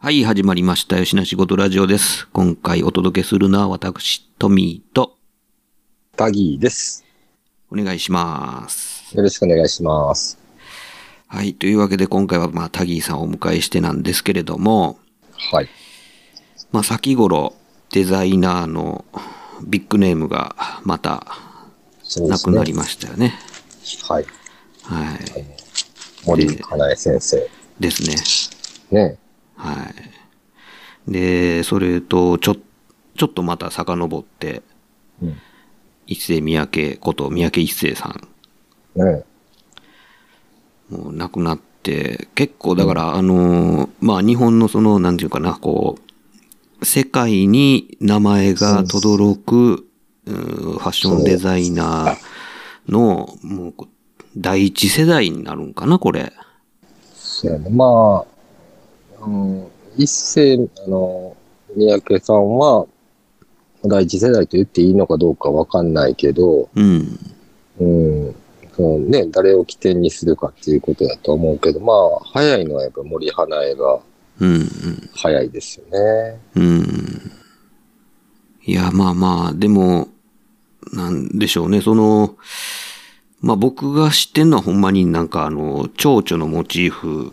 はい始まりましたよしなしごとラジオです今回お届けするのは私トミーとタギーです。お願いしますよろしくお願いします。はいというわけで今回はまあタギーさんをお迎えしてなんですけれどもはい。まあ先頃デザイナーのビッグネームがまた亡くなりましたよねはい。はい森かなえ先生。ですねね。はい。で、それと、ちょ、ちょっとまた遡って、うん。一世三宅こと三宅一世さん、ね。もう亡くなって、結構だから、あのー、まあ日本のその、なんていうかな、こう、世界に名前が轟く、ファッションデザイナーの、もう、第一世代になるんかな、これ。そうやね。まあ、うん、一世、あの、三宅さんは、第一世代と言っていいのかどうかわかんないけど、うん。うん、そのね、誰を起点にするかっていうことだと思うけど、まあ、早いのはやっぱ森花江がうん、うん。早いですよね。うん。いや、まあまあ、でも、なんでしょうね、その、まあ僕が知ってんのはほんまになんかあの、蝶々のモチーフ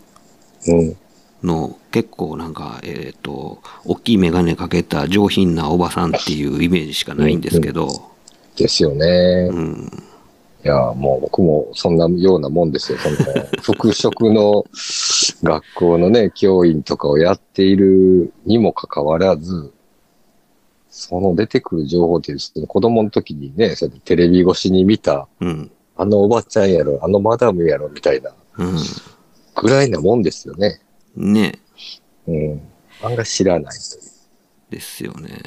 うん。の結構なんか、えっ、と、大きいメガネかけた上品なおばさんっていうイメージしかないんですけど、ですよね。うん。いや、もう僕もそんなようなもんですよ。その、服飾の学校のね、教員とかをやっているにもかかわらず、その出てくる情報っていう、子供の時にね、それテレビ越しに見た、うん。あのおばちゃんやろ、あのマダムやろ、みたいな、うん。ぐらいなもんですよね。ね。うん。案外知らないという。ですよね。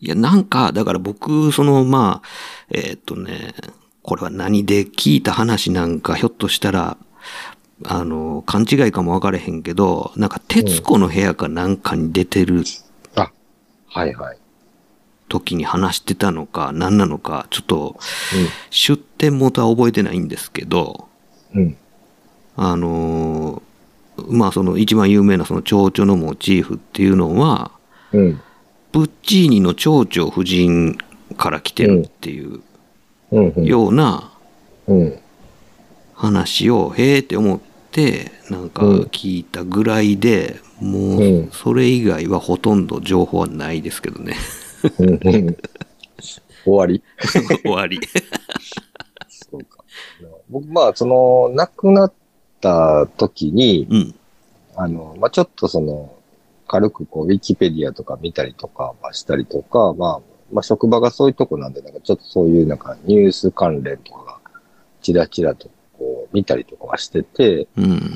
いや、なんか、だから僕、その、まあ、えーっとね、これは何で聞いた話なんか、ひょっとしたら、あの、勘違いかも分かれへんけど、なんか、徹子の部屋かなんかに出てるあ、はいはい。時に話してたのか、何なのか、ちょっと、出典元は覚えてないんですけど、うん。うん。あの、まあ、その一番有名なその蝶々のモチーフっていうのは、うん。プッチーニの蝶々夫人から来てるっていう。ようなうん。話を、へえって思って、なんかうん聞いたぐらいで、もう、うんそれ以外はほとんど情報はないですけどね。終わり？終わり。そうか。僕、まあ、その、亡くなった時に、うん。あの、まあ、ちょっとその、軽くこう、ウィキペディアとか見たりとか、まあ、したりとか、まあ、まあ、職場がそういうとこなんで、なんかちょっとそういうなんかニュース関連とかが、ちらちらとこう、見たりとかはしてて、うん。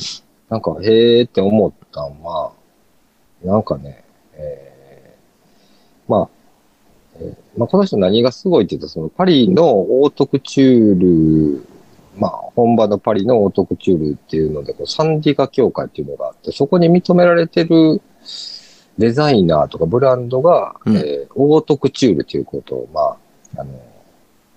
なんか、へーって思ったんは、なんかね、えーまあ、えーまあ、この人何がすごいって言うと、そのパリのオートクチュール、まあ、本場のパリのオートクチュールっていうので、こうサンディガ協会っていうのがあって、そこに認められてるデザイナーとかブランドが、うんえーオートクチュールということを、まあ、あの、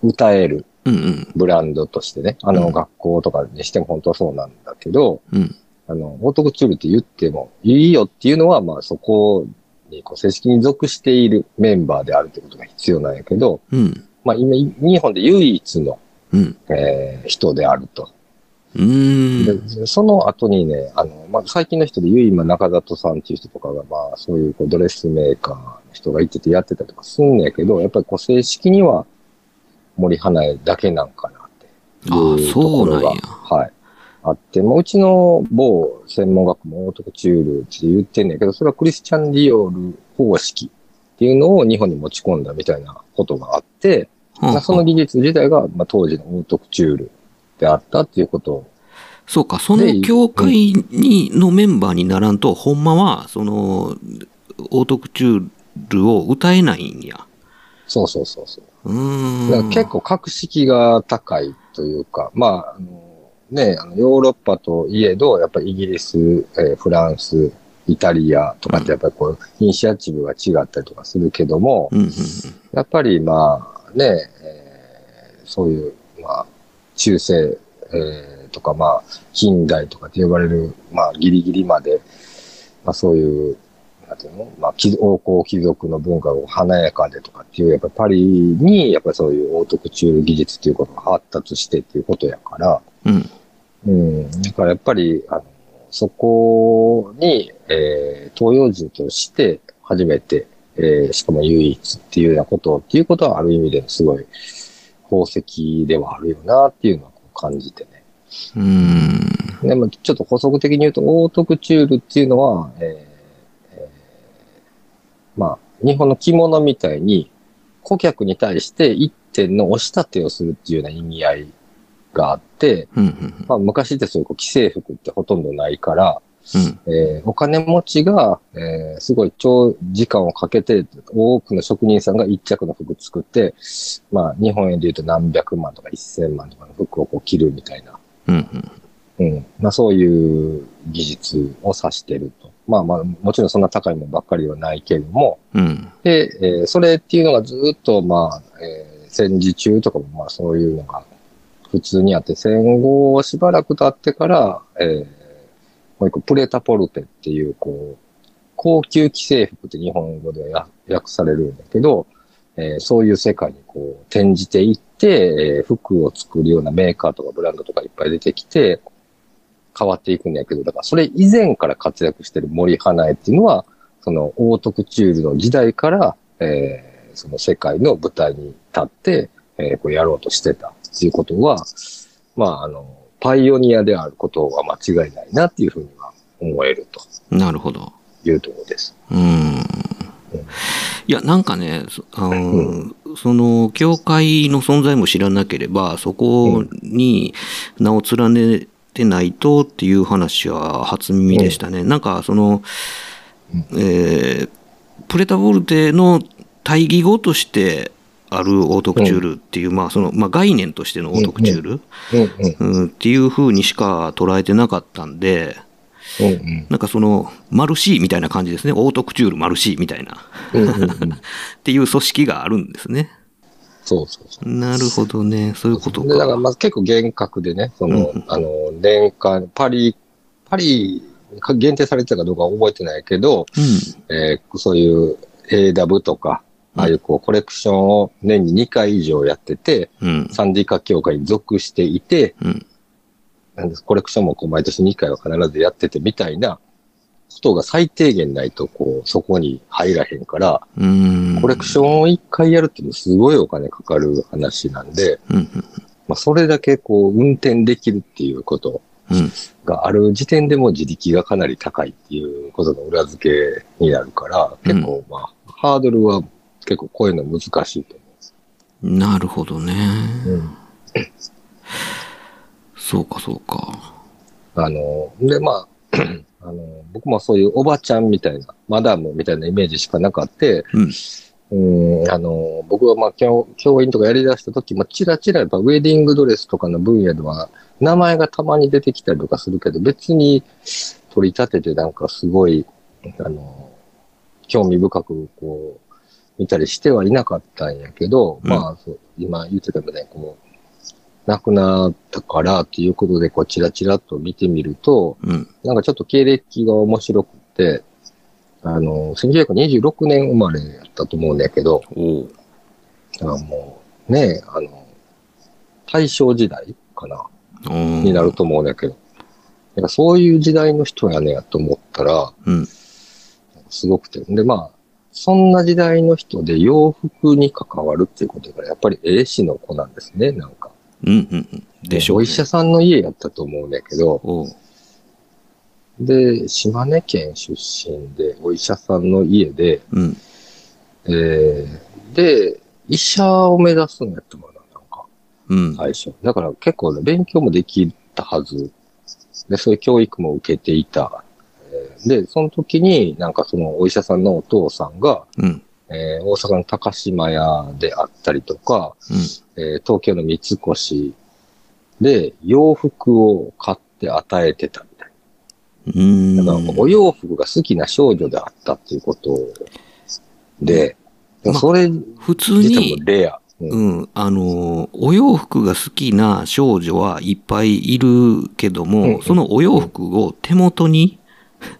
歌えるうんうん。ブランドとしてね、あの、うん学校とかにしても本当はそうなんだけど、うん。あの、オートクチュールって言ってもいいよっていうのは、まあそこにこう正式に属しているメンバーであるということが必要なんやけど、うん。まあ今、日本で唯一の、うん。えー人であると。うーん。でその後にね、あの、まあ最近の人で唯今中里さんっていう人とかが、まあそういうこうドレスメーカーの人がいててやってたりとかすんねやけど、やっぱりこう正式には森花江だけなんかなっていうあところが、そうなんやはい。あって、まあ、うちの某専門学校もオートクチュールって言ってんねんけど、それはクリスチャン・ディオール方式っていうのを日本に持ち込んだみたいなことがあって、はあまあその技術自体が、まあ、当時のオートクチュールであったっていうことをそうか、その教会に、のメンバーにならんと、ほんまは、その、オートクチュールを歌えないんや。そうそうそうそう。うーん。だから結構格式が高いというか、まあ、あのね、あのヨーロッパといえど、やっぱりイギリス、えーフランス、イタリアとかってやっぱりこう、イニシアチブが違ったりとかするけども、うんうんやっぱりまあね、えーそういう、まあ、中世、えーとかまあ、近代とかって呼ばれる、まあ、ギリギリまで、まあそういう、なんていうの？まあ、貴王侯貴族の文化が華やかでとかっていう、やっぱりパリに、やっぱりそういうオートクチュール技術っていうことが発達してっていうことやから、うん。うん。だからやっぱり、あの、そこに、えー、東洋人として初めて、えー、しかも唯一っていうようなことっていうことはある意味ですごい宝石ではあるよなっていうのは感じてね。うーん。でもちょっと補足的に言うと、オートクチュールっていうのは、えーえーまあ、日本の着物みたいに顧客に対して一点の押し立てをするっていうような意味合いがあって、うんうんまあ、昔ってそういうこう既製服ってほとんどないから、うん。えーお金持ちが、えーすごい長時間をかけて、多くの職人さんが一着の服作って、まあ、日本円で言うと何百万とか一千万とかの服をこう着るみたいな、うんうん。うん。まあ、そういう技術を指してると。まあまあ、もちろんそんな高いものばっかりはないけれども、うん。で、えーそれっていうのがずっと、まあ、えー戦時中とかも、まあそういうのが普通にあって、戦後しばらく経ってから、えーもう一個、プレタポルテっていう、こう、高級既製服って日本語では訳されるんだけど、えーそういう世界にこう転じていって、えー服を作るようなメーカーとかブランドとかいっぱい出てきて、変わっていくんだけど、だからそれ以前から活躍してる森花江っていうのは、そのオートクチュールの時代から、えーその世界の舞台に立って、えーこうやろうとしてたっていうことは、まあ、あの、パイオニアであることは間違いないなっていうふうには思えるとなるほど。いうところです。うーん。いや、なんかね、そあのその、教会の存在も知らなければ、そこに名を連ねてないとっていう話は初耳でしたね。なんか、その、えープレタボルテの対義語としてあるオートクチュールっていう、まあ、その、まあ、概念としてのオートクチュール、うんうん。うん、っていう風にしか捉えてなかったんで、うんうん。なんかその、マルシーみたいな感じですね。オートクチュールマルシーみたいな。うんうんうんっていう組織があるんですね。そうそうそう。なるほどね。そういうことで、だからか。まず結構厳格でね、その、うんあの、年間、パリ、パリか限定されてたかどうかは覚えてないけど、えーそういう AW とか、ああいうこうコレクションを年に2回以上やってて、うん。うん。サンディカ協会に属していて、うん。なんですコレクションもこう毎年2回は必ずやっててみたいなことが最低限ないと、こう、そこに入らへんから。コレクションを1回やるっていうのはすごいお金かかる話なんで、うん。うんまあ、それだけこう、運転できるっていうことうん。がある時点でも自力がかなり高いっていうことの裏付けになるから、結構まあ、ハードルは結構こういうの難しいと思なるほどね。う。うん。そうか、そうか。あの、で、まあ、あの、僕もそういうおばちゃんみたいな、マダムみたいなイメージしかなかって、うん。うん、あの、僕はまあ教、教員とかやり出した時も、ちらちらやっぱウェディングドレスとかの分野では、名前がたまに出てきたりとかするけど、別に取り立ててなんかすごい、あの、興味深くこう、見たりしてはいなかったんやけど、うんまあそう、今言ってたみたいにこう、亡くなったからっていうことで、こう、チラチラっと見てみると、うん。なんかちょっと経歴が面白くて、あの、1926年生まれやったと思うんだけど。あもう、ねえ、あの、大正時代かな、になると思うんだけど、なんかそういう時代の人やねやと思ったら、うん。すごくて。で、まあ、そんな時代の人で洋服に関わるっていうことが、やっぱり絵師の子なんですね、なんか。うん。うん。うん。でしょう、ね。お医者さんの家やったと思うんだけど。で、島根県出身で、お医者さんの家で、うん。えー、で、医者を目指すんやったかな、なんか、うん。最初。だから結構ね、勉強もできたはず。で、そういう教育も受けていた。えーで、その時に、なんかそのお医者さんのお父さんが、うん。えー大阪の高島屋であったりとか、うん。えー東京の三越で洋服を買って与えてたみたいうーん。な。だから、お洋服が好きな少女であったっていうことで、まあそれ普通自体にも、レア。うんうん、あの、お洋服が好きな少女はいっぱいいるけども、うんうんそのお洋服を手元に、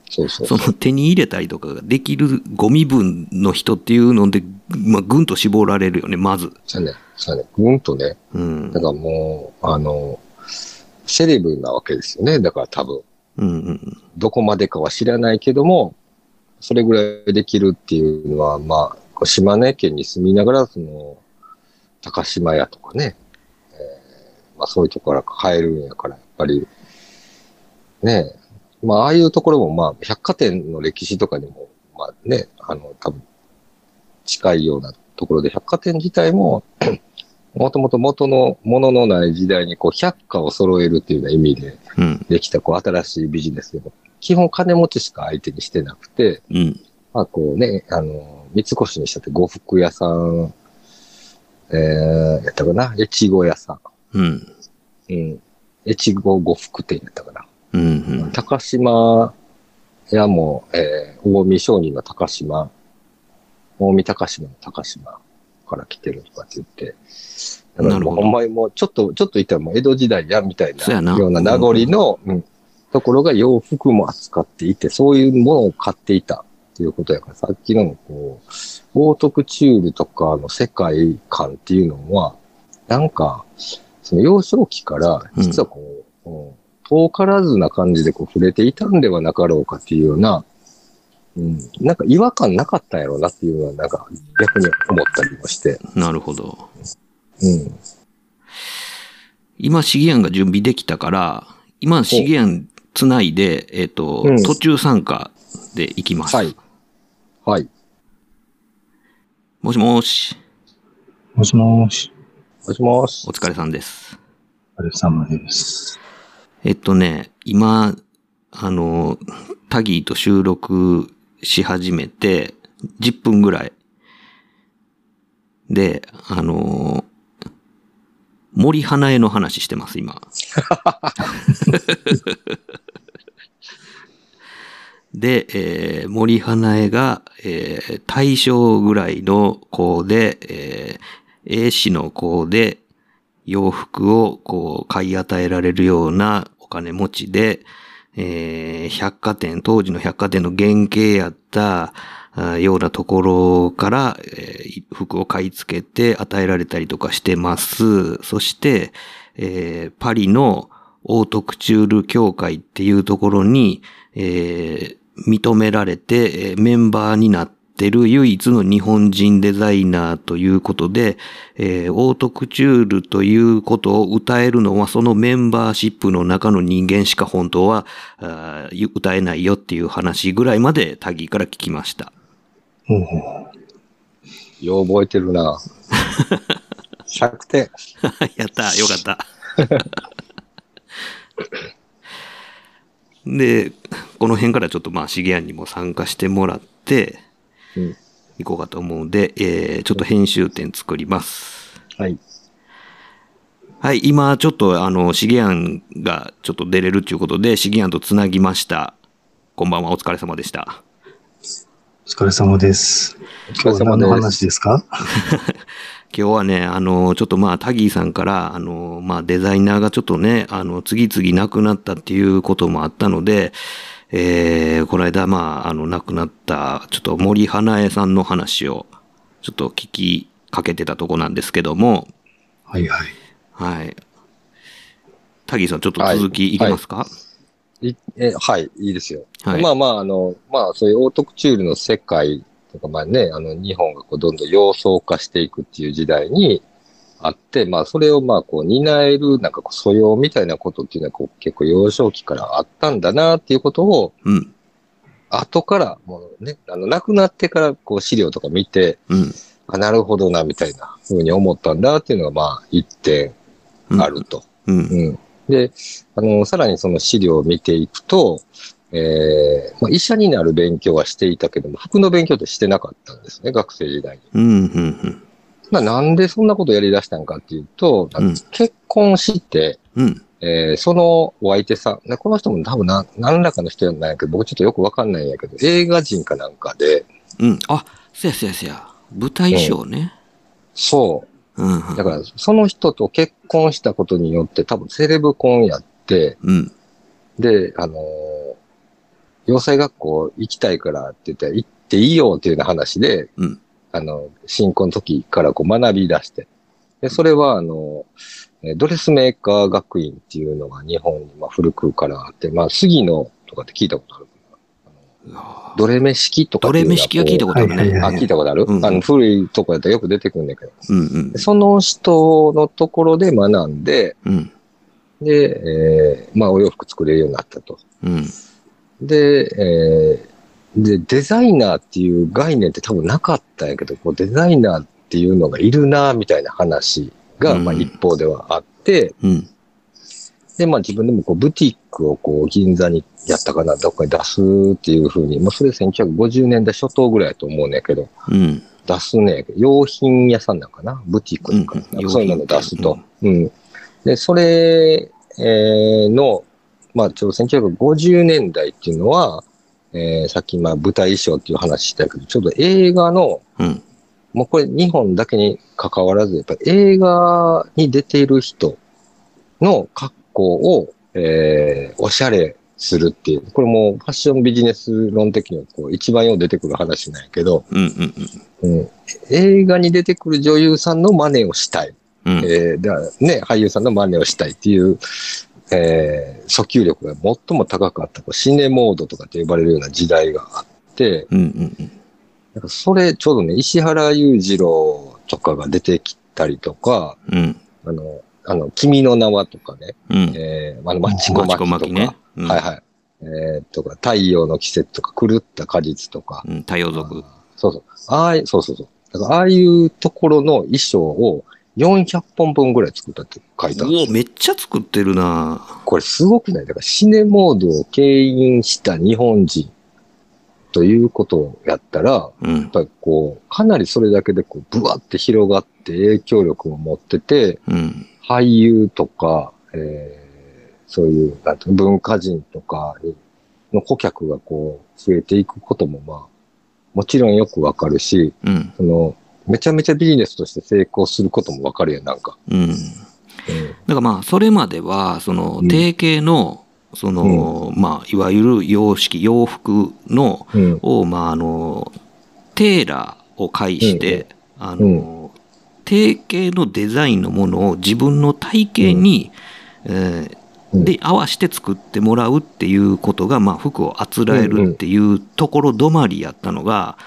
そうそうその手に入れたりとかができるゴミ分の人っていうので、まあ、ぐんと絞られるよね、まず。そうね。そうね。ぐんとね。うん。だからもう、あの、セレブなわけですよね。だから多分、うんうんどこまでかは知らないけども、それぐらいできるっていうのは、まあ、島根県に住みながら、その、高島屋とかね、えーまあそういうところから買えるんやから、やっぱり、ねえ、まあああいうところも、まあ百貨店の歴史とかにも、まあね、あの、多分、近いようなところで、百貨店自体も、もともと元のもののない時代に、こう、百貨を揃えるっていうような意味でうん。できた、こう、新しいビジネスでも、基本金持ちしか相手にしてなくて、うん。まあ、こうね、あの、三越にしたって呉服屋さん、えー、やったかな、越後屋さうん。ん、うん、越後呉服店やったかな。うん。うん。高島屋も、えー、近江商人の高島、近江高島の高島から来てるとかって言って、なるほど。ほんまにもうちょっと、ちょっと言ったらもう江戸時代やみたいなような名残の、うん。ところが洋服も扱っていて、そういうものを買っていたっていうことやから、さっきのこう、オートクチュールとかの世界観っていうのは、なんか、その幼少期から、実はこう、うん遠からずな感じでこう触れていたんではなかろうかっていうような、うん、なんか違和感なかったんやろうなっていうのは、なんか逆に思ったりもして、なるほど。うん。今、シゲアンが準備できたから、今、シゲアンつないで、えっ、と、うん途中参加で行きます。はい。はい。もしもし、もしもーし。もしもしお。疲れさんです。お疲れ様です。えっとね、今、あの、タギーと収録し始めて、10分ぐらい。で、あの、森花江の話してます、今。で、えー森花江が、えー大正ぐらいの子で、えー、A 氏の子で、洋服をこう買い与えられるようなお金持ちで、えー百貨店、当時の百貨店の原型やったようなところから、えー服を買い付けて与えられたりとかしてます。そして、えーパリのオートクチュール協会っていうところに、えー認められて、えメンバーになってる唯一の日本人デザイナーということで、えーオートクチュールということを歌えるのはそのメンバーシップの中の人間しか本当は歌えないよっていう話ぐらいまでタギーから聞きました。おうよう覚えてるな。100点。やったよかった。で、この辺からちょっとまあ、シゲアンにも参加してもらって、うんいこうかと思うんで、えー、ちょっと編集点作ります。はい。はい、今ちょっとあの、シゲアンがちょっと出れるっていうことで、シゲアンとつなぎました。こんばんは、お疲れ様でした。お疲れ様です。お疲れ様今日は何のです。話ですか？今日はね、あの、ちょっとまあ、タギーさんから、あの、まあ、デザイナーがちょっとね、あの、次々亡くなったっていうこともあったので、えー、この間、まあ、あの、亡くなった、ちょっと森花江さんの話を、ちょっと聞きかけてたとこなんですけども、はいはい。はい。タギーさん、ちょっと続きいきますか、いえはい、いいですよ。はいまあまあ、あの、まあ、そういうオートクチュールの世界とか、まあね、あの、日本がこうどんどん様相化していくっていう時代にあって、まあ、それをまあ、こう、担える、なんかこう、素養みたいなことっていうのは、こう、結構幼少期からあったんだなっていうことを、うん。後から、もうね、あの、亡くなってから、こう、資料とか見て、うん。あ、なるほどな、みたいなふうに思ったんだっていうのが、まあ、一点うんあると。うん。うん。で、あの、さらにその資料を見ていくと、ええーまあ、医者になる勉強はしていたけども、服の勉強ってしてなかったんですね、学生時代に。うん、うん、まあ、なんでそんなことやり出したんかっていうと、うん結婚して、うん。うん。えーそのお相手さん、でこの人も多分な何らかの人なんやけど、僕ちょっとよくわかんないんやけど、映画人かなんかで、うん。あ、せやせやせや。舞台衣装ね。そう、うん。うんだから、その人と結婚したことによって、多分セレブ婚やって、うん。で、あのー洋裁学校行きたいからって言って、行っていいよっていうような話で、うんあの、新婚の時からこう学び出して。で、それは、あの、えードレスメーカー学院っていうのが日本にまあ古くからあって、まあ、杉野とかって聞いたことあるドレメ式とかドレメ式は聞いたことあるね。はいはいはいあ、聞いたことある、うんあの、古いとこやったらよく出てくるんだけど。うんうんで。その人のところで学んで、うん。で、えーまあ、お洋服作れるようになったと。うん。で、えーで、デザイナーっていう概念って多分なかったんやけど、こうデザイナーっていうのがいるな、みたいな話が、うんまあ一方ではあって、うん。で、まあ自分でもこうブティックをこう銀座にやったかな、どっかに出すっていうふうに、まあそれ1950年代初頭ぐらいやと思うねんけど、うん。出すね、用品屋さんなんかな、ブティックなんかな、うんそういうのを出すと。うん。で、それ、えーの、まあ、ちょうど1950年代っていうのは、えーさっきまあ舞台衣装っていう話したけど、ちょうど映画の、うん。もうこれ日本だけに関わらず、やっぱり映画に出ている人の格好を、えーおしゃれするっていう、これもファッションビジネス論的にはこう一番よう出てくる話なんやけど、うん。うん。うん、映画に出てくる女優さんの真似をしたい。うん。えー、ね、俳優さんの真似をしたいっていう、えー、訴求力が最も高かった、こうシネモードとかって呼ばれるような時代があって、うん。うん。なんかそれ、ちょうどね、石原裕次郎とかが出てきたりとか、うん。あの、あの、君の名はとかね、うん。えー、あの、マチコマキとか、ねうんはいはい。えー、とか、太陽の季節とか、狂った果実とか、うん。太陽族。そうそう。ああい、そうそうそう。だから、ああいうところの衣装を400本分ぐらい作ったって書いてある。おお、めっちゃ作ってるなこれすごくない？だからシネモードを牽引した日本人ということをやったら、やうんっ。ぱりこう、かなりそれだけでこう、ブワって広がって影響力を持ってて、うん。俳優とか、えーそういう、なんて文化人とかに、の顧客がこう、増えていくこともまあ、もちろんよくわかるし、うん。その、めちゃめちゃビジネスとして成功することもわかるやん、なんか。うん。だからまあ、それまでは、その、うん。定型の、その、まあ、いわゆる洋式、洋服の。を、まあ、あの、テーラーを介して、あの、定型のデザインのものを自分の体型に、えで、合わせて作ってもらうっていうことが、まあ、服をあつらえるっていうところ止まりやったのが、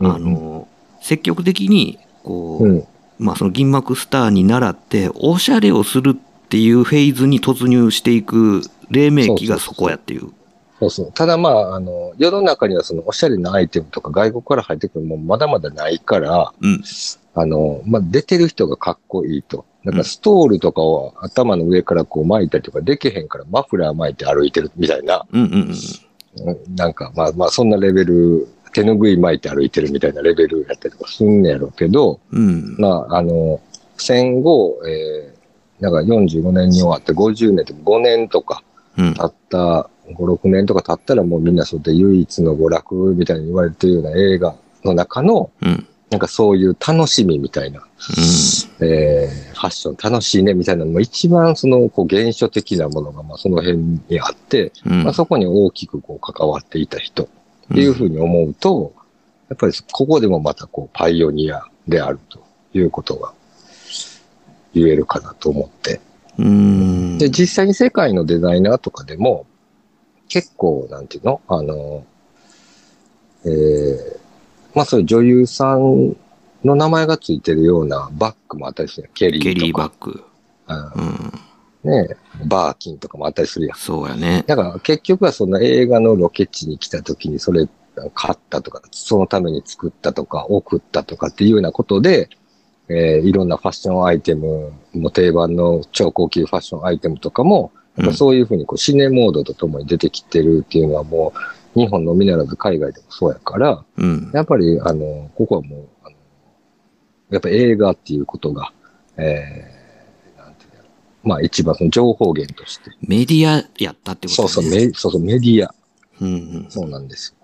うん。あの、積極的に、こう、うん。まあ、その銀幕スターに倣って、おしゃれをするっていうフェーズに突入していく黎明期がそこやっていう。そうそう。ただまあ、あの、世の中にはそのおしゃれなアイテムとか外国から入ってくるもんまだまだないから、うん。あの、まあ、出てる人がかっこいいと。だかうんらストールとかを頭の上からこう巻いたりとかできへんからマフラー巻いて歩いてるみたいな、うんうんうん。うんなんかまあまあそんなレベル、手ぬぐい巻いて歩いてるみたいなレベルやったりとかすんねやろうけど、うん。まああの、戦後、えー、なんか45年に終わって50年とか5年とかうん。経った、5、6年とか経ったらもうみんなそうやって唯一の娯楽みたいに言われてるような映画の中の、うん。なんかそういう楽しみみたいな、えーファッション楽しいねみたいなのも一番そのこう原初的なものがまあその辺にあって、うん。まあ、そこに大きくこう関わっていた人っていうふうに思うと、やっぱりここでもまたこうパイオニアであるということが言えるかなと思って。うん。で、実際に世界のデザイナーとかでも、結構、なんていうの？あの、えー、まあそういう女優さんの名前がついてるようなバッグもあったりするやんケリーとか。ケリーバッグ。うんうん。ねバーキンとかもあったりするやん。そうやね。だから結局はその映画のロケ地に来た時にそれ買ったとか、そのために作ったとか、送ったとかっていうようなことで、えーいろんなファッションアイテムも定番の超高級ファッションアイテムとかもやっぱそういうふうにこうシネモードとともに出てきてるっていうのはもう、日本のみならず海外でもそうやから、うん。やっぱり、あの、ここはもう、あのやっぱ映画っていうことが、えー、なんていうんだろうまあ一番その情報源として。メディアやったってことそうそう、ね。メそうそう、メディア。うんそうなんです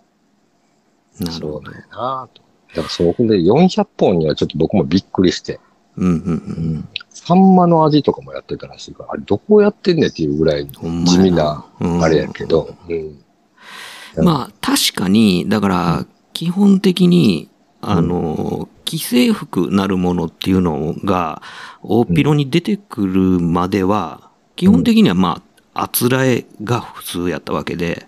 うん。よ。なるほどそう。だよなと。だからそこで400本にはちょっと僕もびっくりして、うんうんうん。サンマの味とかもやってたらしいから、あれどこやってんねんっていうぐらい地味な、うんあれやけど、うん。まあ、確かに、だから、基本的に、あの、既製服なるものっていうのが、大っ広に出てくるまでは、基本的にはまあ、あつらえが普通やったわけで、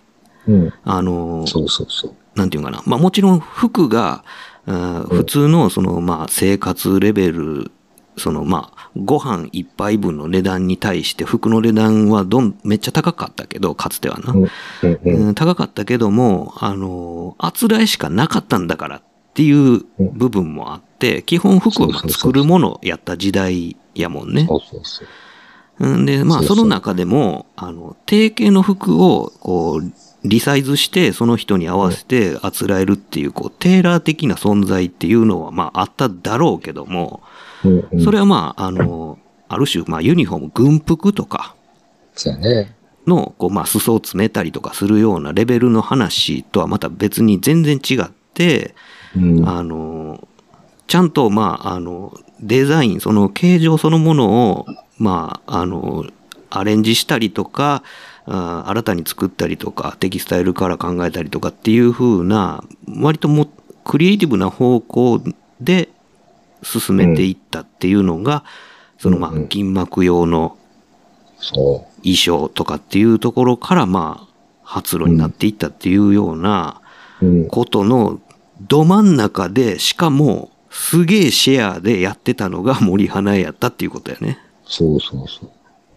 うん。あの、そうそうそう。なんていうかな。まあもちろん服が、普通のそのまあ生活レベル、そのまあご飯一杯分の値段に対して服の値段はどん、めっちゃ高かったけど、かつてはな。うん高かったけども、あの、あつらえしかなかったんだからっていう部分もあって、基本服は作るものやった時代やもんね。で、まあ、その中でも、あの、定型の服を、こう、リサイズして、その人に合わせてあつらえるっていう、こう、テーラー的な存在っていうのは、まあ、あっただろうけども。それはまあ、あの、ある種、まあ、ユニフォーム、軍服とかそうやね。の、こう、まあ、裾を詰めたりとかするようなレベルの話とはまた別に全然違って、うん。あの、ちゃんと、まあ、あの、デザイン、その形状そのものを、まあ、あの、アレンジしたりとか、あ新たに作ったりとか、テキスタイルから考えたりとかっていう風な、割ともクリエイティブな方向で進めていったっていうのが、そのまあうんうん、銀幕用のそ衣装とかっていうところから、まあ、発露になっていったっていうような、う。うん。ことのど真ん中で、しかもすげえシェアでやってたのが森花屋やったっていうことやね。そうそうそう。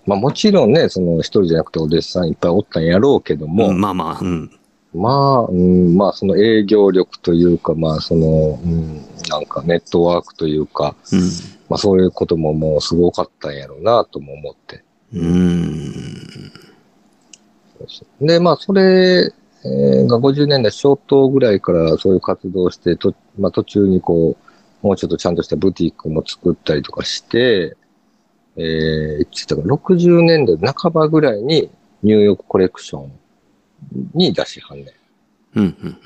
まあもちろんね、その一人じゃなくてお弟子さんいっぱいおったんやろうけども、うんまあまあ、うん。まあ、うん、まあその営業力というか、まあその、うん、なんかネットワークというか、うん。まあそういうことももうすごかったんやろうなとも思って。うーん。で、まあそれえーが50年代初頭ぐらいからそういう活動をして、とまあ途中にこう、もうちょっとちゃんとしたブティックも作ったりとかして、えー、いつだか60年代半ばぐらいにニューヨークコレクションに出しはんねん。うん。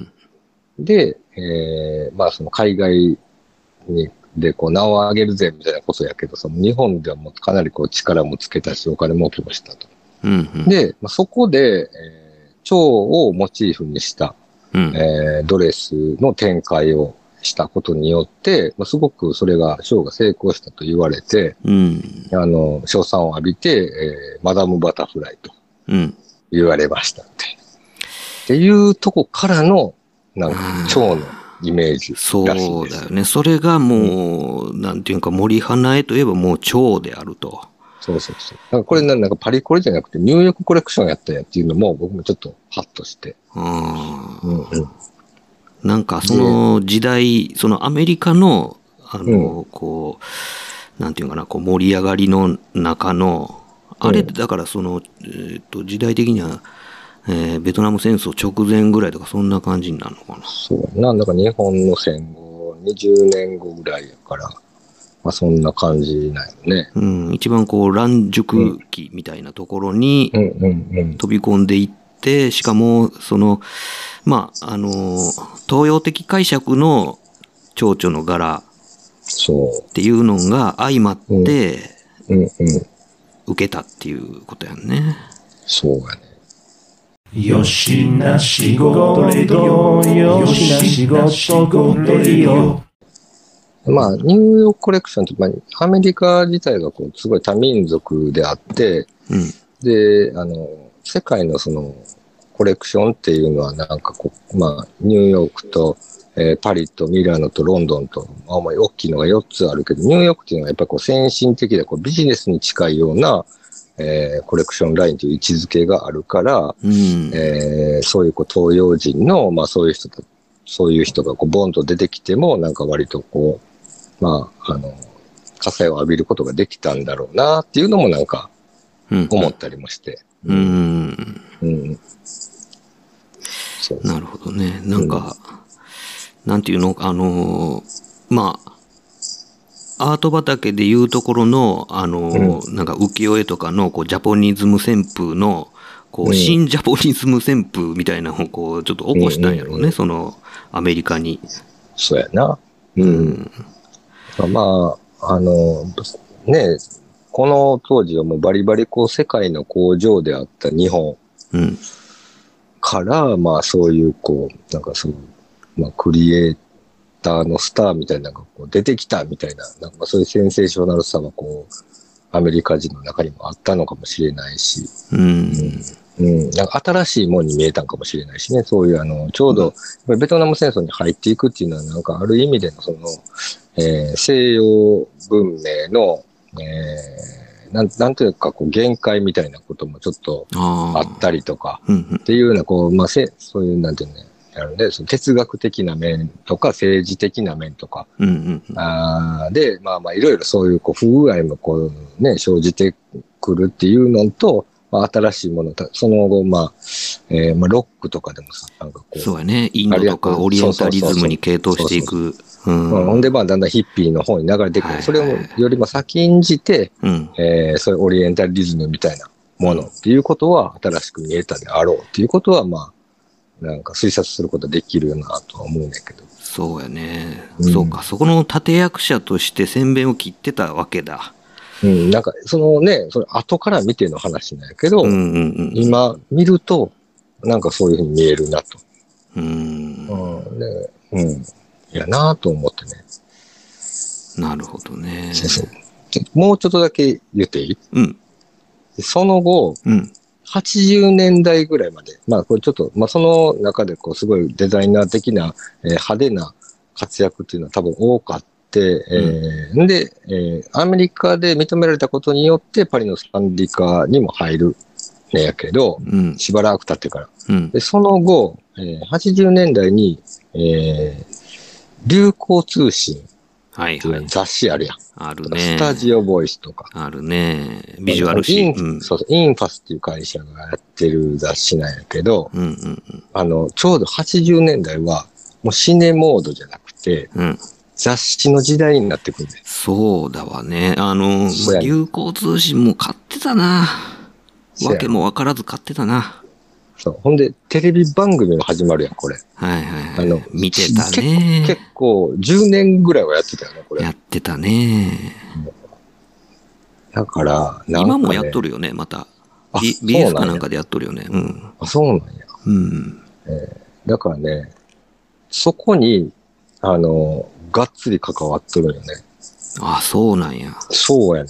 うん。で、えー、まあその海外に、でこう名を上げるぜみたいなことやけど、その日本ではもうかなりこう力もつけたし、お金儲けもしたと。うん。うん。で、まあ、そこで、えー蝶をモチーフにした、うん。えードレスの展開をしたことによって、まあ、すごくそれが、ショーが成功したと言われて、うん。あの、賞賛を浴びて、えーマダムバタフライとうん。言われましたって。っていうとこからの、なんか、蝶のイメージそう。だよね。それがもう、なんていうか森花江といえばもう蝶であると。そうそうそう。なんかこれななんかパリコレじゃなくてニューヨークコレクションやったんやっていうのも僕もちょっとハッとして。うん。うんうん。なんかその時代、そのアメリカの、あの、こう、なんていうかな、こう盛り上がりの中の、あれ、うんだからその、えっと、時代的には、えーベトナム戦争直前ぐらいとかそんな感じになるのかな。そうやな。だから日本の戦後20年後ぐらいやから、まあそんな感じなんよね。うん、一番こう乱熟期みたいなところに。飛び込んでいって、しかも、その、まあ、あの、東洋的解釈の蝶々の柄そっていうのが相まって、う。うんうん。受けたっていうことやんね。そうやね。よしな仕事レディオよしな仕事レディオまあ、ニューヨークコレクションって、まあ、アメリカ自体がこう、すごい多民族であって、うん。で、あの、世界のその、コレクションっていうのはなんかこう、まあ、ニューヨークと、えーパリとミラノとロンドンと、まあ、大きいのが4つあるけど、ニューヨークっていうのはやっぱりこう、先進的でこうビジネスに近いような、えーコレクションラインという位置づけがあるから、うん。えーそういうこう東洋人の、まあそういう人と、そういう人がこうボンと出てきても、なんか割とこう、まあ、あの、火災を浴びることができたんだろうなっていうのもなんかうん。思ったりもして。うん。うん。なるほどね。なんか、なんていうの、あのー、まあ、アート畑でいうところの、あのー、なんか浮世絵とかの、こう、ジャポニズム旋風の、こう、うん新ジャポニズム旋風みたいなのを、こう、ちょっと起こしたんやろうね、うんうんうんその、アメリカに。そうやな。う。うんん。まあ、あの、ね、この当時はもうバリバリこう世界の工場であった日本うん。から、まあそういうこう、なんかそう、まあクリエイターのスターみたいなのがこう出てきたみたいな、なんかそういうセンセーショナルさはこう、アメリカ人の中にもあったのかもしれないし、うん。うん、なんか新しいものに見えたんかもしれないしね、そういうあの、ちょうど、ベトナム戦争に入っていくっていうのは、なんかある意味でのその、えー西洋文明の、えーなん、なんというかこう限界みたいなこともちょっとあったりとか。っていうような、こう、まあ、せ、そういう、なんていうのね、あるね、その哲学的な面とか、政治的な面とか、うんうん。あーで、まあまあ、いろいろそういう、こう、不具合も、こう、ね、生じてくるっていうのと、まあ、新しいもの、たその後、まあ、えーまあ、ロックとかでもさ、なんかこう、そうやね。インドとかオリエンタリズムに傾倒していく。ううんほんん。で、まあ、だんだんヒッピーの方に流れてくる。はいはいそれをよりも先んじて、うん。えーそういうオリエンタリズムみたいなものっていうことは新しく見えたであろうっていうことは、まあ、なんか推察することはできるよなとは思うんだけど。そうやね。うんそうか。そこの立役者として宣伝を切ってたわけだ。うん、なんか、そのね、それ後から見ての話なんやけど、うんうんうん。今見ると、なんかそういうふうに見えるなと。うん。うん、でうん。いやなと思ってね。なるほどね。もうちょっとだけ言っていい？うん。でその後、うん。80年代ぐらいまで、まあこれちょっと、まあその中でこうすごいデザイナー的な、えー派手な活躍っていうのは多分多かって、えーん、で、えーアメリカで認められたことによってパリの賛理科にも入るんやけど、うん。しばらく経ってから。うん。で、その後、えー80年代に、えー流行通信はいはい。う雑誌あるやん。あるね。スタジオボイスとか。あるね。ビジュアルイシンーン。うん。そうそう、インファスっていう会社がやってる雑誌なんやけど、うんうんあの、ちょうど80年代は、もうシネモードじゃなくて、うん。うん。雑誌の時代になってくるんだよ。そうだわね。あの、流行通信も買ってたな。わけもわからず買ってたな。そう。ほんで、テレビ番組も始まるやん、これ。はいはいはい。あの、見てた結ね。結構、10年ぐらいはやってたよね、これや。ってたね。だから、ね、今もやっとるよね、また。あ B- BS なんやかなんかでやっとるよね。うん。あ、そうなんや。うん。だからね、そこに、あの、がっつり関わっとるよね。あ、そうなんや。そうやね。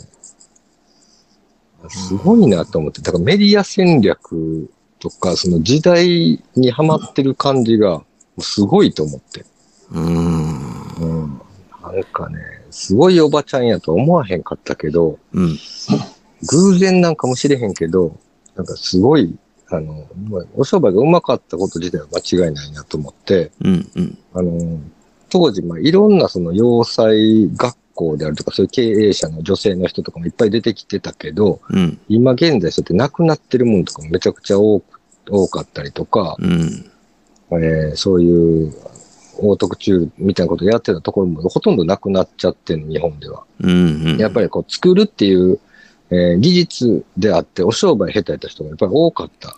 すごいなと思って。だからメディア戦略とか、その時代にハマってる感じが、すごいと思って。うん。うん。なんかね、すごいおばちゃんやとは思わへんかったけど、うん。偶然なんかもしれへんけど、なんかすごい、あの、まあお商売がうまかったこと自体は間違いないなと思って、うん。うん。あの、当時、まあ、いろんなその要塞学校であるとか、そういう経営者の女性の人とかもいっぱい出てきてたけど、うん。今現在そうやって亡くなってるものとかもめちゃくちゃ多く、多かったりとか、うん。えーそういう、オートクチュールみたいなことをやってたところもほとんどなくなっちゃってる日本では。うん。やっぱりこう作るっていう、えー技術であって、お商売下手やった人がやっぱり多かった。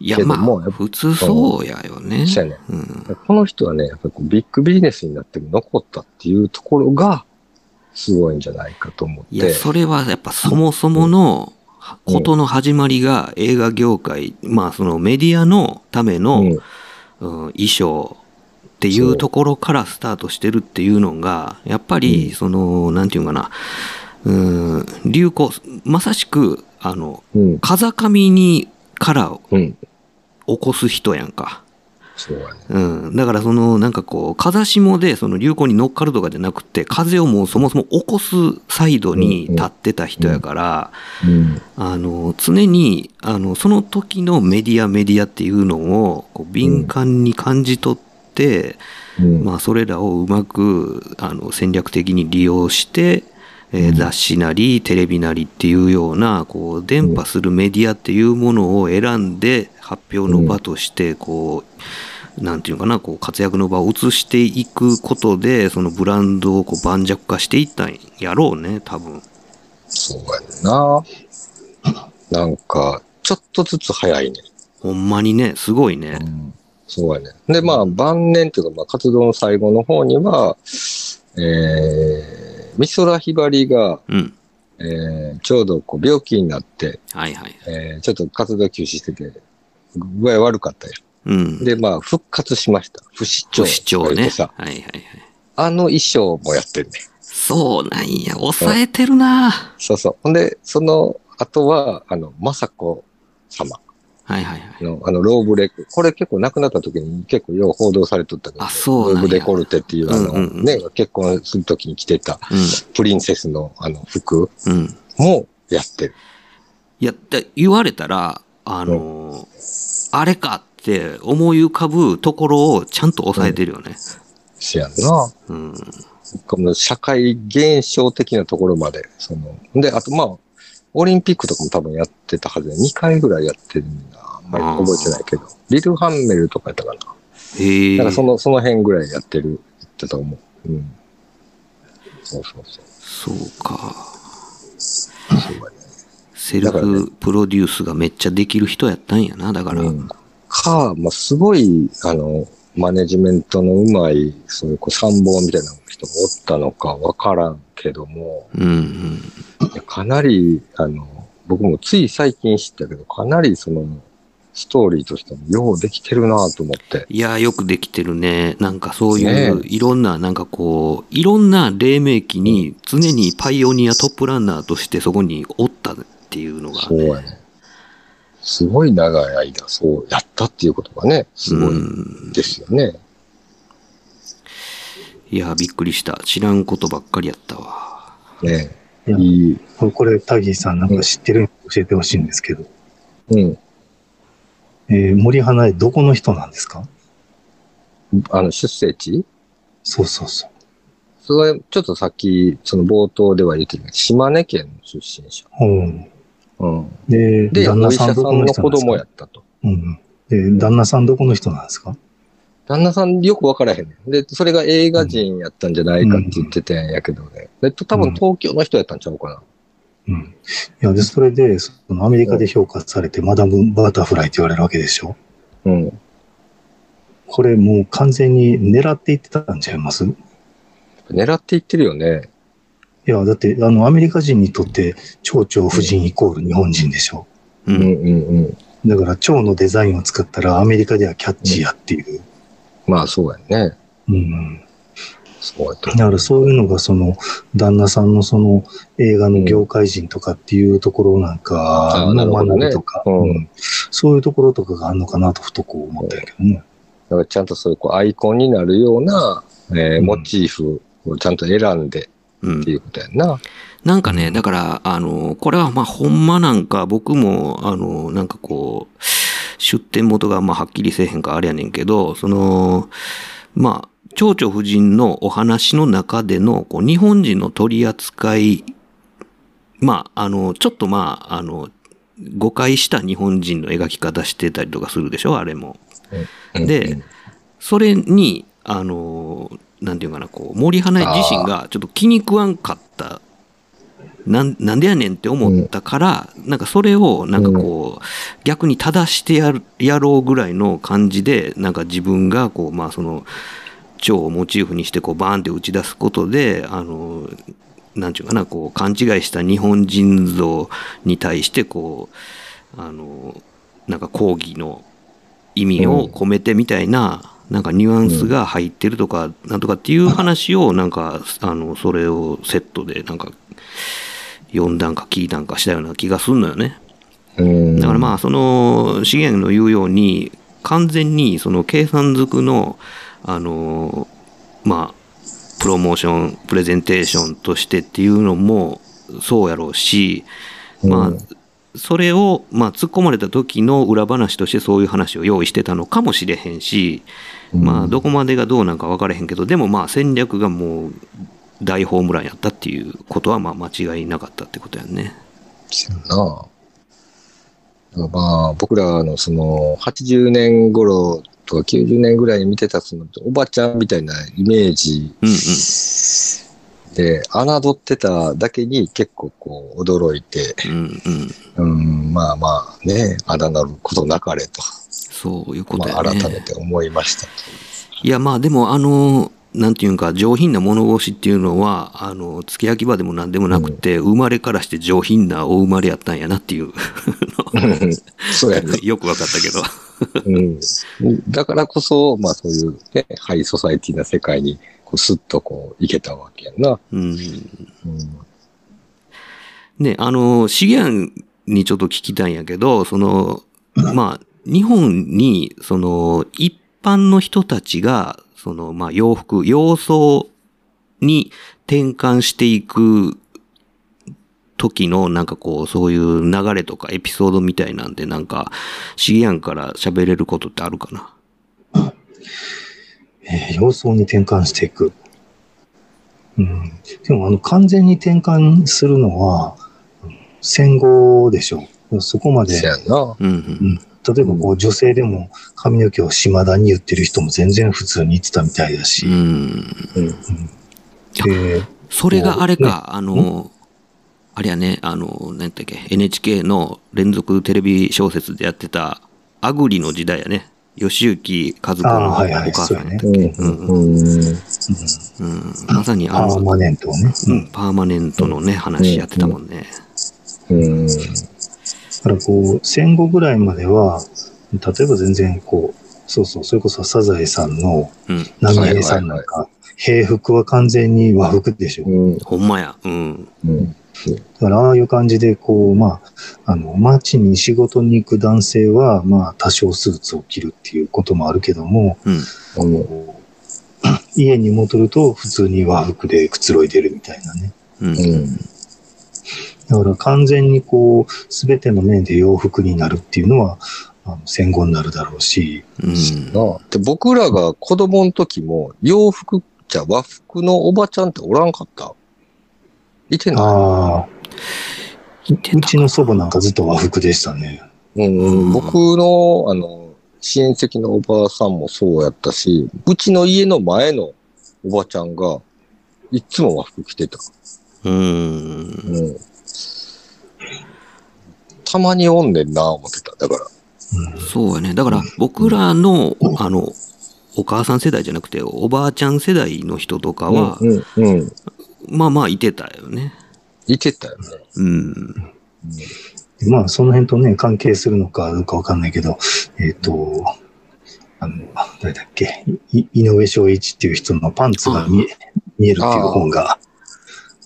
いや、まあ、普通そうやよね。そうやねうん。この人はね、やっぱりこうビッグビジネスになっても残ったっていうところが、すごいんじゃないかと思って。いや、それはやっぱそもそものことの始まりが映画業界、まあそのメディアのための、うんうん衣装っていうところからスタートしてるっていうのが、やっぱり、その、なんていうのかな、うん、流行、まさしく、あの、うん。風上にからうん。起こす人やんか。そうやね。うん。だからその、なんかこう、風下でその流行に乗っかるとかじゃなくて、風をもうそもそも起こすサイドに立ってた人やから、うん。あの、常に、あの、その時のメディアメディアっていうのを、こう敏感に感じ取って、うん。まあ、それらをうまく、あの、戦略的に利用して、えー雑誌なりテレビなりっていうようなこう伝播するメディアっていうものを選んで発表の場としてこうなんていうのかなこう活躍の場を移していくことでそのブランドをこう盤石化していったんやろうね多分そうやな。なんか、ちょっとずつ早いね。ほんまにねすごいねそうやね。で、まあ、晩年っていうか、まあ、活動の最後の方には、えー、美空ひばりが、うんえー、ちょうどこう病気になって、はいはいえー、ちょっと活動休止してて、具合悪かったよ。うんで、まあ、復活しました。不死鳥。不死鳥ねはいはいはいあの衣装もやってんね。そうなんや抑えてるなそうそう。ほんで、その後は、あの、雅子様はいはいはいの、あの、ローブレコ。これ結構亡くなった時に結構よう報道されとったけど、あそうローブデコルテっていう、あの、うんうんうんね、結婚する時に着てたプリンセスのあの服もやってる。いや、だ言われたら、あのーあれかって思い浮かぶところをちゃんと抑えてるよね。しやんな。うん。この社会現象的なところまで、その、で、あとまあ、オリンピックとかも多分やってたはずで、2回ぐらいやってるんだ。あんまり覚えてないけど。リルハンメルとかやったかな。へえ。かその、その辺ぐらいやってる、言ってたと思う。うん。そうそうそう。そうか。そうやね。セルフプロデュースがめっちゃできる人やったんやな、だから。うんか、まあ、すごい、あの、マネジメントのうまい、そういうこう参謀みたいな人がおったのかわからんけども、うんうん。かなり、あの、僕もつい最近知ったけど、かなりその、ストーリーとしてもようできてるなと思って。いや、よくできてるね。なんかそういねう、いろんな、なんかこう、いろんな黎明期に常にパイオニアトップランナーとしてそこにおったっていうのがね。そうやね。すごい長い間、そうやったっていうことがね、すごいうんですよね。いや、びっくりした。知らんことばっかりやったわ。ねいやいい。これ、タギーさんなんか知ってるの教えてほしいんですけど、うん。えー森花江どこの人なんですか？あの、出生地？そうそうそう。それ、ちょっとさっき、その冒頭では言ってた島根県の出身者。うん。うん。で、で、旦那さんどこの人なんですか？供やったと。うん。で、旦那さんどこの人なんですか？旦那さんよくわからへんねん。で、それが映画人やったんじゃないかって言ってたんやけどね。で、多分東京の人やったんちゃうかな。うん。いや、で、それで、そのアメリカで評価されて、マダム・バタフライって言われるわけでしょ？うん。これもう完全に狙っていってたんちゃいます？い狙っていってるよね。や、だって、あの、アメリカ人にとって、蝶々夫人イコール日本人でしょ？う。うんんうんうん。だから、蝶のデザインを作ったら、アメリカではキャッチーやっていう。まあそうやね。うん。だからそういうのがその旦那さんのその映画の業界人とかっていうところなんかの学びとか、うん。うん。そういうところとかがあるのかなとふとこう思ったけどね。だからちゃんとそういうこうアイコンになるような、えーうん。モチーフをちゃんと選んでうんっていうことやんな。なんかね、だから、あの、これはまあ、ほんまなんか、僕も、あの、なんかこう、出典元がまあ、はっきりせえへんかあれやねんけど、その、まあ、蝶々夫人のお話の中での、こう、日本人の取り扱い、まあ、あの、ちょっとまあ、あの、誤解した日本人の描き方してたりとかするでしょ？あれも。でそれに、あの、なんていうかな、こう、森花江自身がちょっと気に食わんかった、なんなんでやねんって思ったから、なんかそれを、なんかこう、逆に正してやる、やろうぐらいの感じで、なんか自分が、こう、まあその、蝶をモチーフにして、こう、バーンって打ち出すことで、あの、なんていうかな、こう、勘違いした日本人像に対して、こう、あの、なんか抗議の意味を込めてみたいな、なんかニュアンスが入ってるとか、なんとかっていう話を、なんか、あの、それをセットで、なんか、読んだんか聞いたんかしたような気がすんのよね。うんだからまあ、その、資源の言うように、完全にその計算づくの、あの、まあ、プロモーション、プレゼンテーションとしてっていうのもそうやろうし、まあ、それを、まあ、突っ込まれた時の裏話としてそういう話を用意してたのかもしれへんし、まあ、どこまでがどうなんか分からへんけど、でもまあ、戦略がもう、大ホームランやったっていうことはまあ間違いなかったってことやんね。そな。まあ、僕らのその、80年頃とか90年ぐらいに見てたその、おばちゃんみたいなイメージうんうん。で、侮ってただけに結構こう、驚いて、うんうん。うん、まあまあね、あだなることなかれと、そういうことまあ。改めて思いましたといやまあでもあの、なんていうんか上品な物腰っていうのは、あの、付け焼き場でも何でもなくて、生まれからして上品なお生まれやったんやなっていういう。そうやね。よくわかったけど。うん。だからこそ、まあそういうね、ハイソサイティな世界に、こう、スッとこう、いけたわけやんな。うん。うん。ね、あの、シゲアンにちょっと聞きたいんやけど、その、まあ、日本に、その、一般の人たちが、その、まあ、洋服、洋装に転換していく時の、なんかこう、そういう流れとかエピソードみたいなんで、なんか、シゲアンから喋れることってあるかな？えー様相に転換していく。うん。でも、あの、完全に転換するのは、戦後でしょう。そこまで、そやな。うんうん。例えばこう女性でも髪の毛を島田に言ってる人も全然普通に言ってたみたいだし。うん。うん。で、それがあれか、あの、あれやね、あの、何やったっけ、NHK の連続テレビ小説でやってた、アグリの時代やね。吉行和子のお母さんやったっうん。け。うん。うん、まさにあの、パーマネントをね。うん、パーマネントのね、話やってたもんね。うん。だからこう、戦後ぐらいまでは、例えば全然こう、そうそう、それこそサザエさんのうん。浪江さんなんか、平服は完全に和服でしょ。うん。ほんまや。うん。うん。だからああいう感じで、こう、まあ、あの、街に仕事に行く男性は、まあ、多少スーツを着るっていうこともあるけども、うん。うん。家に戻ると普通に和服でくつろいでるみたいなね。うん。うん。だから完全にこう、すべての面で洋服になるっていうのは、あの戦後になるだろうし、うん。で僕らが子供の時も、洋服じゃ和服のおばちゃんっておらんかった？いてなああ、言ってたうちの祖母なんかずっと和服でしたね。いうん、うん僕の、あの、親戚のおばあさんもそうやったし、うちの家の前のおばちゃんが、いつも和服着てた。うん。うん。たまにおんねんな、思ってた。だから。そうやね。だから僕らの、あの、お母さん世代じゃなくて、おばあちゃん世代の人とかは、うん、うん、うん。まあまあいてたよね。いてたよね。うん。まあ、その辺とね、関係するのかどうかわかんないけど、えっ、と、あの、誰だっけ、い井上翔一っていう人のパンツが見え見えるっていう本が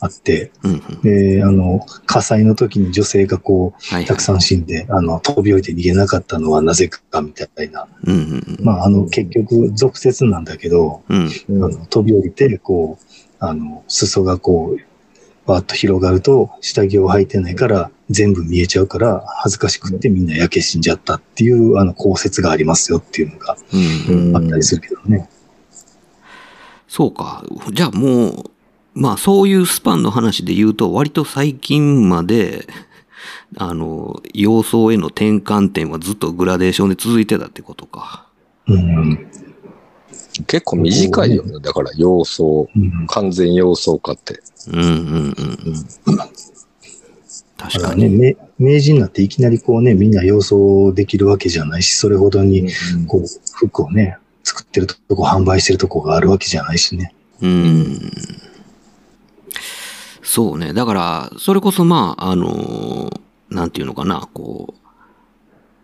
あって、うんうん。で、あの、火災の時に女性がこう、はい、たくさん死んで、あの、飛び降りて逃げなかったのはなぜかみたいな。うんうんまあ、あの、結局、俗説なんだけど、うん。うん。あの飛び降りて、こう、あの、裾がこう、バーッと広がると、下着を履いてないから、全部見えちゃうから、恥ずかしくってみんな焼け死んじゃったっていう、あの、考説がありますよっていうのが。あったりするけどね。そうか。じゃあもう、まあそういうスパンの話で言うと、割と最近まで、あの、様相への転換点はずっとグラデーションで続いてたってことか。うん。結構短いよね。だから、様相、うん。完全様相化って。うんうんうんうん。確かに。め明治になっていきなりこうね、みんな様相できるわけじゃないし、それほどに、こう、服をね、作ってるとこ、販売してるとこがあるわけじゃないしね。うん。そうね。だから、それこそまあ、あの、なんていうのかな、こう、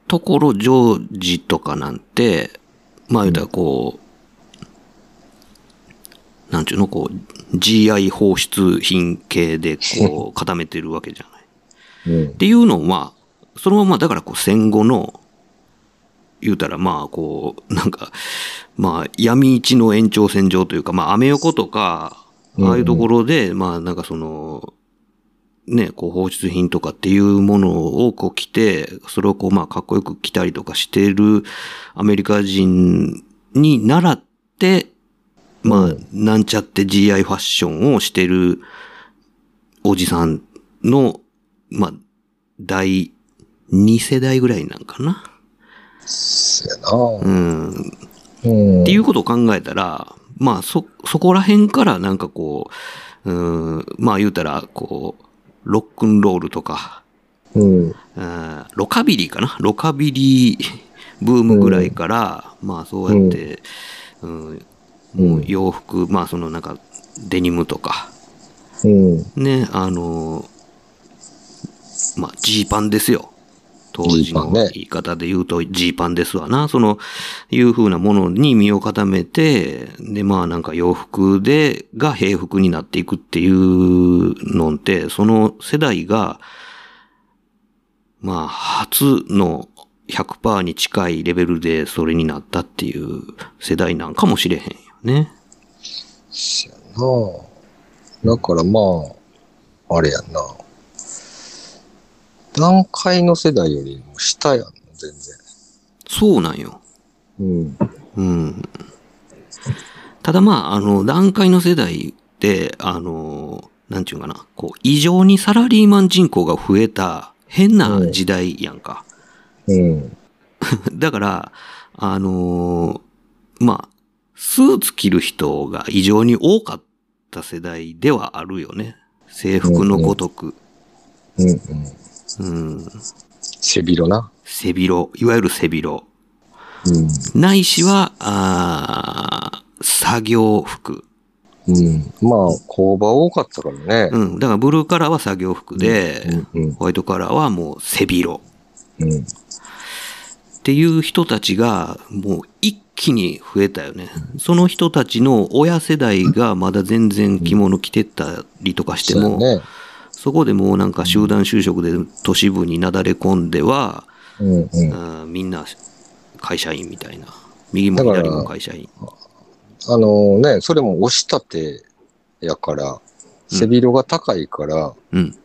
ところジョージとかなんて、まあ言うたらこう、なんていうの、こう、GI 放出品系でこう、固めてるわけじゃない。うんっ。ていうのは、そのままだからこう戦後の、言うたらまあこう、なんか、まあ闇市の延長線上というか、まあアメ横とか、ああいうところで、まあなんかその、ね、こう放出品とかっていうものをこう着て、それをこうまあかっこよく着たりとかしてるアメリカ人に習って、まあ、なんちゃって GI ファッションをしてるおじさんの、まあ、第2世代ぐらいなんかな。そうやな。うん。うん。っていうことを考えたら、まあ、そ、そこら辺からなんかこう、うん、まあ言うたら、こう、ロックンロールとか、うん。うんロカビリーかな？ロカビリーブームぐらいから、まあそうやって、うん、もう洋服、まあそのなんかデニムとか、うん。ね、あの、まあジーパンですよ。当時の言い方で言うとジーパンですわな。その、いう風なものに身を固めて、で、まあなんか洋服で、が平服になっていくっていうのって、その世代が、まあ、初の100%に近いレベルでそれになったっていう世代なんかもしれへんよね。そうやな。だからまあ、あれやんな。段階の世代よりも下やんの、全然。そうなんよ。うん。うん。ただまあ、あの、段階の世代って、あの、なんちゅうかな、こう、異常にサラリーマン人口が増えた変な時代やんか。うん。だから、あのまあ、スーツ着る人が異常に多かった世代ではあるよね。制服のごとく。うん。うん。うん。背広な。背広、いわゆる背広。うん。ないしは、あー作業服。うん。まあ、工場多かったからね。うん。だからブルーカラーは作業服で、うん。うん。ホワイトカラーはもう背広。うん。っていう人たちがもう一気に増えたよね。その人たちの親世代がまだ全然着物着てたりとかしても、そね。そこでもうなんか集団就職で都市部になだれ込んでは、うん。うん。みんな会社員みたいな。右も左も会社員。あのね、それも押し立てやから、背広が高いから、うん。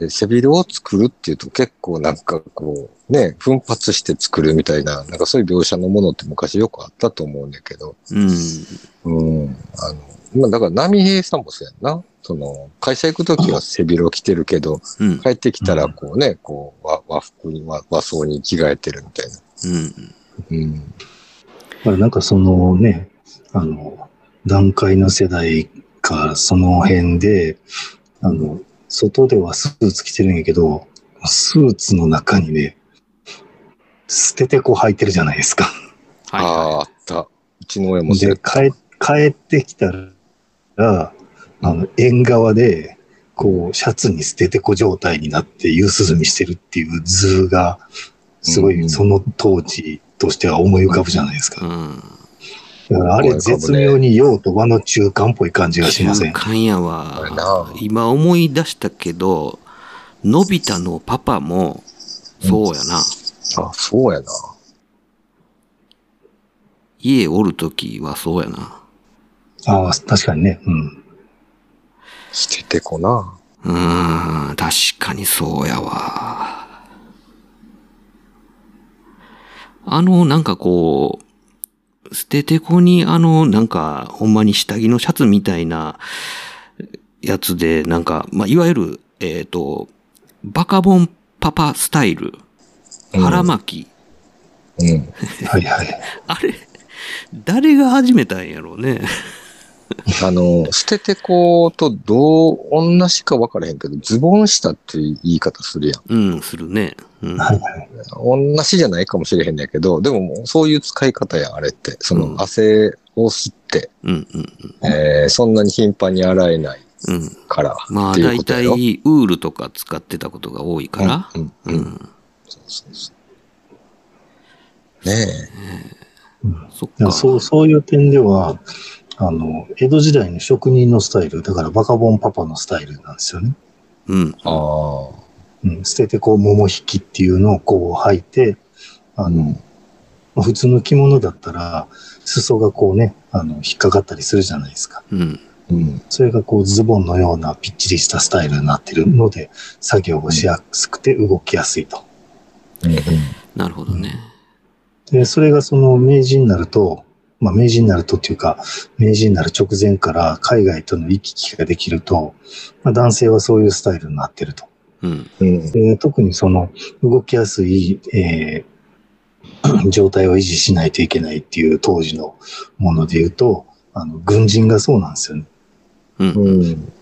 で背広を作るっていうと結構なんかこう、ね、奮発して作るみたいな、なんかそういう描写のものって昔よくあったと思うんだけど、うん。うん。あの、まあだから波平さんもそうやんな。その、会社行くときは背広着てるけど、うん。帰ってきたらこうね、こう和和服に和和装に着替えてるみたいな。うん。うん。だからなんかそのね、あの、段階の世代か、その辺で、あの、外ではスーツ着てるんやけど、スーツの中にね、捨ててこ履いてるじゃないですか。はいああ、あはった。うちの親もそうやで。帰、帰ってきたら、あの、縁側で、こう、シャツに捨ててこ状態になって、夕涼みしてるっていう図が、すごうんい、その当時としては思い浮かぶじゃないですい。か。うん。だからあれ、絶妙に陽と和の中間っぽい感じがしません？中間やわな。今思い出したけど、のび太のパパも、そうやな。あ、そうやな。家おるときはそうやな。ああ、確かにね。うん。捨ててこな。うーん、確かにそうやわ。あの、なんかこう、捨ててこにあの、なんか、ほんまに下着のシャツみたいなやつで、なんか、まあ、いわゆる、えっ、と、バカボンパパスタイル、うん腹巻き、うん。はいはい。あれ、誰が始めたんやろうね。あの、捨ててことどう、同じか分からへんけど、ズボン下っていう言い方するやん。うん、するね。うん。はいはい。同じじゃないかもしれへんねんけど、でももうそういう使い方やん、あれって。そうんの汗を吸って、うん、うん、えーそんなに頻繁に洗えないうん。うん。からまあ、ってい。ウールとか使ってたことが多いから。うん、うん、うん。うん。そうそうそう。ねそっか。そう、そういう点では、あの、江戸時代の職人のスタイル、だからバカボンパパのスタイルなんですよね。うん。え。ああ。うん、捨ててこう、桃引きっていうのをこう履いて、あの、まあ普通の着物だったら、裾がこうね、あの、引っかかったりするじゃないですか。うん。うん。それがこう、ズボンのようなぴっちりしたスタイルになってるので、作業をしやすくて動きやすいと。うん。なるほどね。で、それがその明治になると、まあ、名人になるとっていうか、名人になる直前から海外との行き来ができると、まあ、男性はそういうスタイルになってると。うん。うん。で特にその動きやすい、えー 状態を維持しないといけないっていう当時のもので言うと、あの、軍人がそうなんですよね。うん。うん。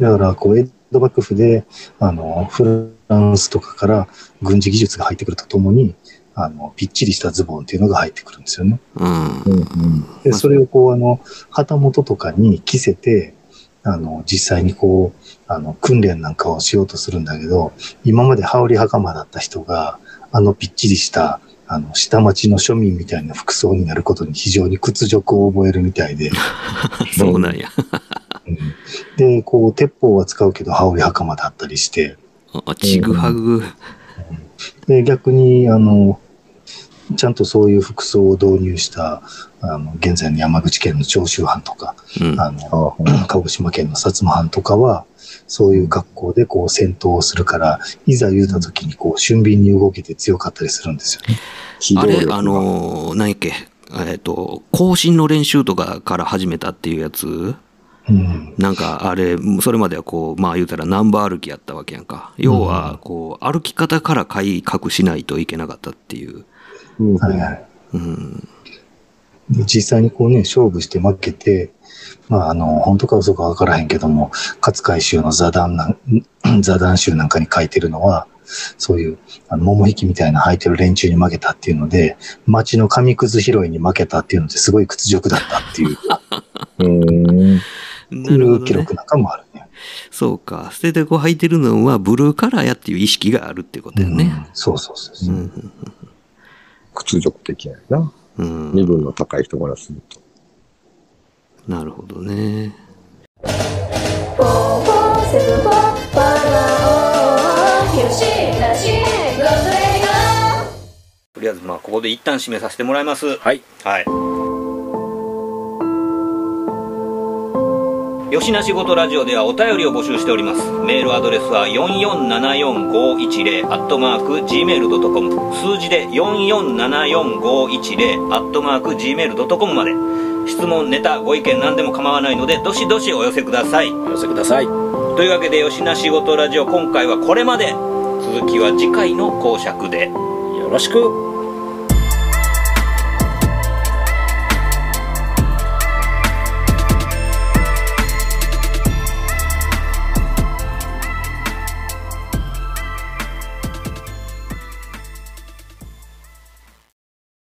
だから、こう、江戸幕府で、あの、フランスとかから軍事技術が入ってくるとともに、あの、ぴっちりしたズボンっていうのが入ってくるんですよね。うん。うん。で、それをこう、あの、旗本とかに着せて、あの、実際にこう、あの、訓練なんかをしようとするんだけど、今まで羽織袴だった人が、あの、ぴっちりした、あの、下町の庶民みたいな服装になることに非常に屈辱を覚えるみたいで、そうなんや。うんで、こう、鉄砲は使うけど羽織袴だったりして、あちぐはぐ。で、逆に、あの、ちゃんとそういう服装を導入した、あの、現在の山口県の長州藩とか、うん。あの、鹿児島県の薩摩藩とかは、そういう格好でこう戦闘をするから、いざ言うた時にこう俊敏に動けて強かったりするんですよね。あれ、あ、のー、何やっけ、えっ、と、更新の練習とかから始めたっていうやつ？うん。なんか、あれ、それまではこう、まあ言うたらナンバー歩きやったわけやんか。要は、こう、歩き方から改革しないといけなかったっていう。うん。はいはい。うん。で実際にこうね、勝負して負けて、まああの、本当か嘘かわからへんけども、勝海舟の座談なん、座談集なんかに書いてるのは、そういう、あの、桃引きみたいな履いてる連中に負けたっていうので、街の紙くず拾いに負けたっていうのですごい屈辱だったっていう、うん。なるほどねう記録。なんかもあるね。そうか。捨ててこう履いてるのはブルーカラーやっていう意識があるってことやね。うんそうそうそうそうう。ん。屈辱的やな。うん。身分の高い人からすると。なるほどね。とりあえずまあここで一旦締めさせてもらいます。はい。はい。吉な仕事ラジオではお便りを募集しております。メールアドレスは4474510アットマーク gmail.com 数字で4474510アットマーク gmail.com まで質問、ネタ、ご意見何でも構わないのでどしどしお寄せください。お寄せください。というわけで吉な仕事ラジオ今回はこれまで続きは次回の講釈でよろしく。